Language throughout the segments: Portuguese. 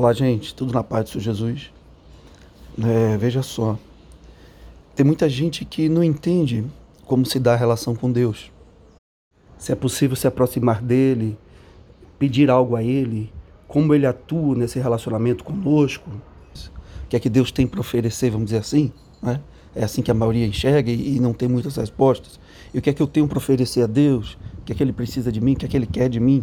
Olá, gente, tudo na paz do Senhor Jesus. É, veja só, tem muita gente que não entende como se dá a relação com Deus. Se é possível se aproximar dele, pedir algo a ele, como ele atua nesse relacionamento conosco, o que é que Deus tem para oferecer, vamos dizer assim, né? É assim que a maioria enxerga e não tem muitas respostas. E o que é que eu tenho para oferecer a Deus? O que é que Ele precisa de mim? O que é que Ele quer de mim?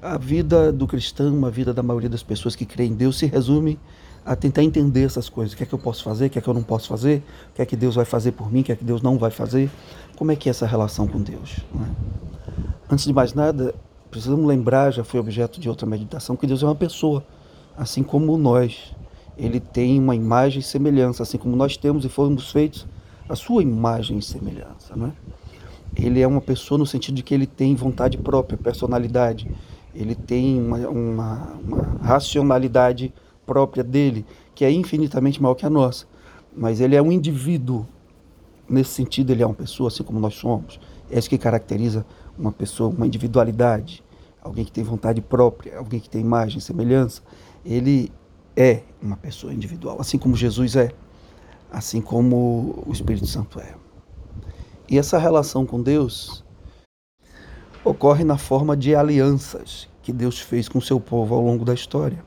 A vida do cristão, a vida da maioria das pessoas que creem em Deus se resume a tentar entender essas coisas. O que é que eu posso fazer? O que é que eu não posso fazer? O que é que Deus vai fazer por mim? O que é que Deus não vai fazer? Como é que é essa relação com Deus? É? Antes de mais nada, precisamos lembrar, já foi objeto de outra meditação, que Deus é uma pessoa, assim como nós. Ele tem uma imagem e semelhança, assim como nós temos e fomos feitos a sua imagem e semelhança. Não é? Ele é uma pessoa no sentido de que ele tem vontade própria, personalidade ele tem uma, uma, uma racionalidade própria dele, que é infinitamente maior que a nossa. Mas ele é um indivíduo. Nesse sentido, ele é uma pessoa, assim como nós somos. É isso que caracteriza uma pessoa, uma individualidade. Alguém que tem vontade própria, alguém que tem imagem, semelhança. Ele é uma pessoa individual, assim como Jesus é, assim como o Espírito Santo é. E essa relação com Deus ocorre na forma de alianças que Deus fez com o seu povo ao longo da história.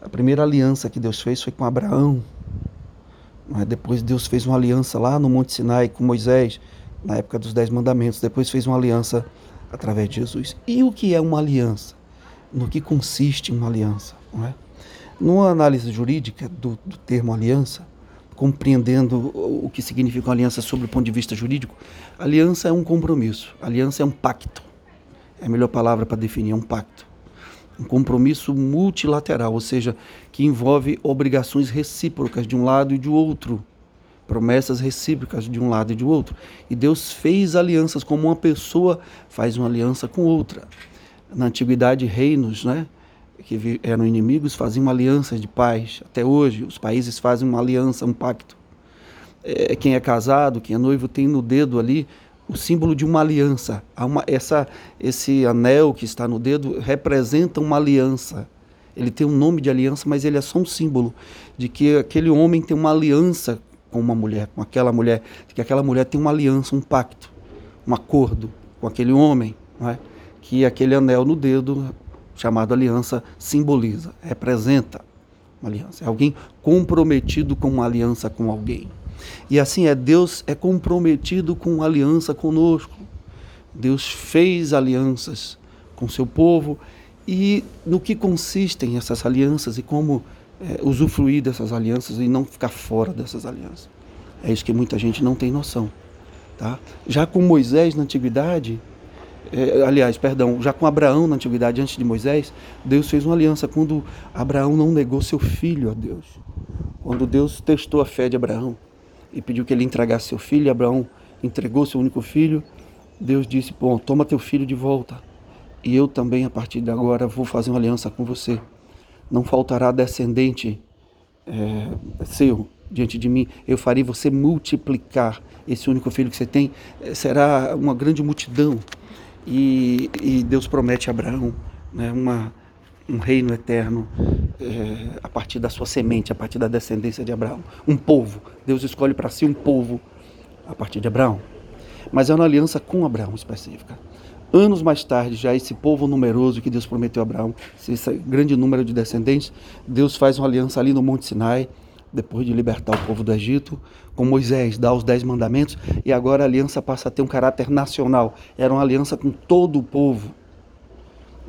A primeira aliança que Deus fez foi com Abraão. Depois Deus fez uma aliança lá no Monte Sinai com Moisés, na época dos Dez Mandamentos. Depois fez uma aliança através de Jesus. E o que é uma aliança? No que consiste uma aliança? Não é? Numa análise jurídica do, do termo aliança, compreendendo o que significa uma aliança sob o ponto de vista jurídico, aliança é um compromisso, aliança é um pacto é a melhor palavra para definir, é um pacto. Um compromisso multilateral, ou seja, que envolve obrigações recíprocas de um lado e de outro, promessas recíprocas de um lado e de outro. E Deus fez alianças como uma pessoa faz uma aliança com outra. Na antiguidade, reinos, né, que eram inimigos, faziam alianças de paz. Até hoje, os países fazem uma aliança, um pacto. É, quem é casado, quem é noivo, tem no dedo ali o símbolo de uma aliança. Uma, essa, esse anel que está no dedo representa uma aliança. Ele tem um nome de aliança, mas ele é só um símbolo de que aquele homem tem uma aliança com uma mulher, com aquela mulher, de que aquela mulher tem uma aliança, um pacto, um acordo com aquele homem, é? que aquele anel no dedo, chamado aliança, simboliza, representa uma aliança. É alguém comprometido com uma aliança com alguém. E assim é, Deus é comprometido com aliança conosco. Deus fez alianças com seu povo e no que consistem essas alianças e como é, usufruir dessas alianças e não ficar fora dessas alianças. É isso que muita gente não tem noção. Tá? Já com Moisés na antiguidade, é, aliás, perdão, já com Abraão na antiguidade, antes de Moisés, Deus fez uma aliança quando Abraão não negou seu filho a Deus. Quando Deus testou a fé de Abraão e pediu que ele entregasse seu filho. E Abraão entregou seu único filho. Deus disse: Bom, toma teu filho de volta. E eu também, a partir de agora, vou fazer uma aliança com você. Não faltará descendente é, seu diante de mim. Eu farei você multiplicar esse único filho que você tem. É, será uma grande multidão. E, e Deus promete a Abraão né, uma, um reino eterno é, a partir da sua semente, a partir da descendência de Abraão. Um povo. Deus escolhe para si um povo a partir de Abraão. Mas é uma aliança com Abraão específica. Anos mais tarde, já esse povo numeroso que Deus prometeu a Abraão, esse grande número de descendentes, Deus faz uma aliança ali no Monte Sinai, depois de libertar o povo do Egito, com Moisés, dá os dez mandamentos, e agora a aliança passa a ter um caráter nacional. Era uma aliança com todo o povo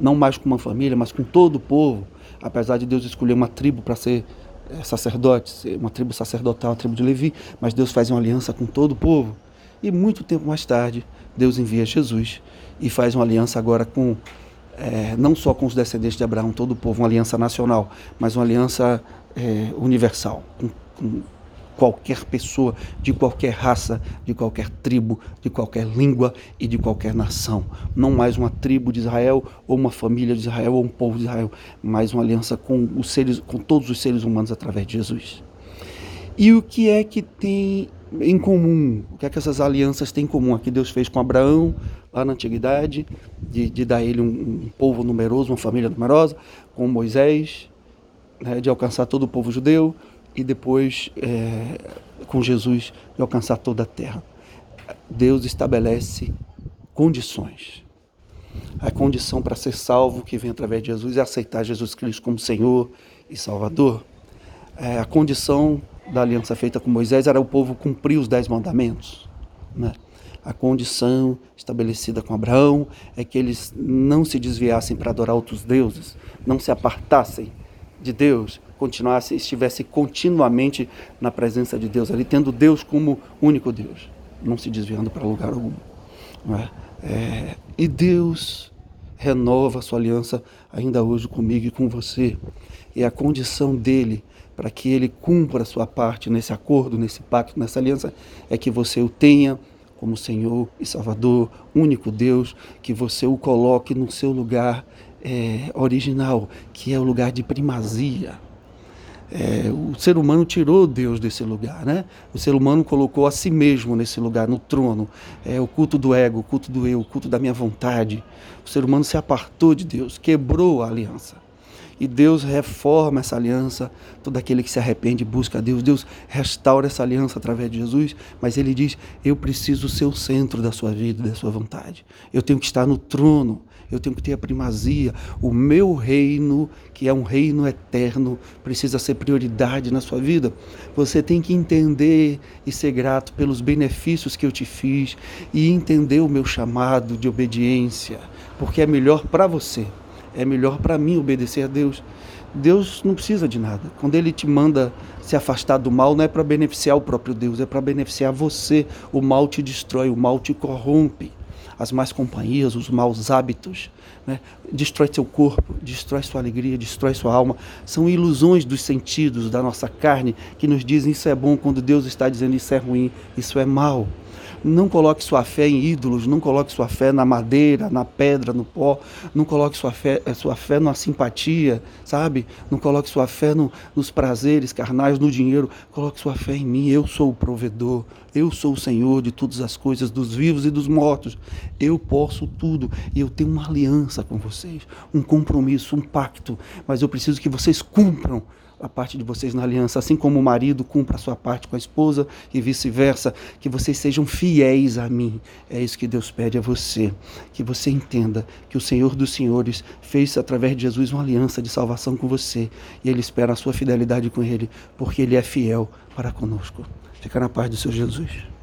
não mais com uma família, mas com todo o povo, apesar de Deus escolher uma tribo para ser eh, sacerdote, uma tribo sacerdotal, a tribo de Levi, mas Deus faz uma aliança com todo o povo. E muito tempo mais tarde, Deus envia Jesus e faz uma aliança agora com, é, não só com os descendentes de Abraão, todo o povo, uma aliança nacional, mas uma aliança é, universal, com, com qualquer pessoa, de qualquer raça, de qualquer tribo, de qualquer língua e de qualquer nação. Não mais uma tribo de Israel ou uma família de Israel ou um povo de Israel, mas uma aliança com os seres, com todos os seres humanos através de Jesus. E o que é que tem em comum? O que é que essas alianças têm em comum? Aqui Deus fez com Abraão, lá na antiguidade, de, de dar ele um, um povo numeroso, uma família numerosa, com Moisés, né, de alcançar todo o povo judeu e depois, é, com Jesus, de alcançar toda a terra. Deus estabelece condições. A condição para ser salvo que vem através de Jesus é aceitar Jesus Cristo como Senhor e Salvador. É, a condição da aliança feita com Moisés era o povo cumprir os dez mandamentos. Né? A condição estabelecida com Abraão é que eles não se desviassem para adorar outros deuses, não se apartassem de Deus, continuassem, estivessem continuamente na presença de Deus, ali tendo Deus como único Deus, não se desviando para lugar algum. É? É, e Deus renova a sua aliança ainda hoje comigo e com você. E a condição dele para que ele cumpra a sua parte nesse acordo, nesse pacto, nessa aliança, é que você o tenha como Senhor e Salvador, único Deus, que você o coloque no seu lugar é, original, que é o lugar de primazia. É, o ser humano tirou Deus desse lugar, né? O ser humano colocou a si mesmo nesse lugar, no trono. É o culto do ego, o culto do eu, o culto da minha vontade. O ser humano se apartou de Deus, quebrou a aliança. E Deus reforma essa aliança. Todo aquele que se arrepende busca a Deus. Deus restaura essa aliança através de Jesus. Mas Ele diz: Eu preciso ser o centro da sua vida, da sua vontade. Eu tenho que estar no trono. Eu tenho que ter a primazia. O meu reino, que é um reino eterno, precisa ser prioridade na sua vida. Você tem que entender e ser grato pelos benefícios que eu te fiz e entender o meu chamado de obediência, porque é melhor para você é melhor para mim obedecer a Deus. Deus não precisa de nada. Quando Ele te manda se afastar do mal, não é para beneficiar o próprio Deus, é para beneficiar você. O mal te destrói, o mal te corrompe. As más companhias, os maus hábitos, né? destrói seu corpo, destrói sua alegria, destrói sua alma. São ilusões dos sentidos da nossa carne que nos dizem isso é bom quando Deus está dizendo isso é ruim, isso é mal. Não coloque sua fé em ídolos, não coloque sua fé na madeira, na pedra, no pó, não coloque sua fé, eh, sua fé na simpatia, sabe? Não coloque sua fé no, nos prazeres carnais, no dinheiro. Coloque sua fé em mim. Eu sou o provedor, eu sou o Senhor de todas as coisas, dos vivos e dos mortos. Eu posso tudo e eu tenho uma aliança com vocês, um compromisso, um pacto, mas eu preciso que vocês cumpram a parte de vocês na aliança, assim como o marido cumpra a sua parte com a esposa e vice-versa, que vocês sejam fiéis a mim. É isso que Deus pede a você, que você entenda que o Senhor dos Senhores fez através de Jesus uma aliança de salvação com você e ele espera a sua fidelidade com ele, porque ele é fiel para conosco. Fica na paz do seu Jesus.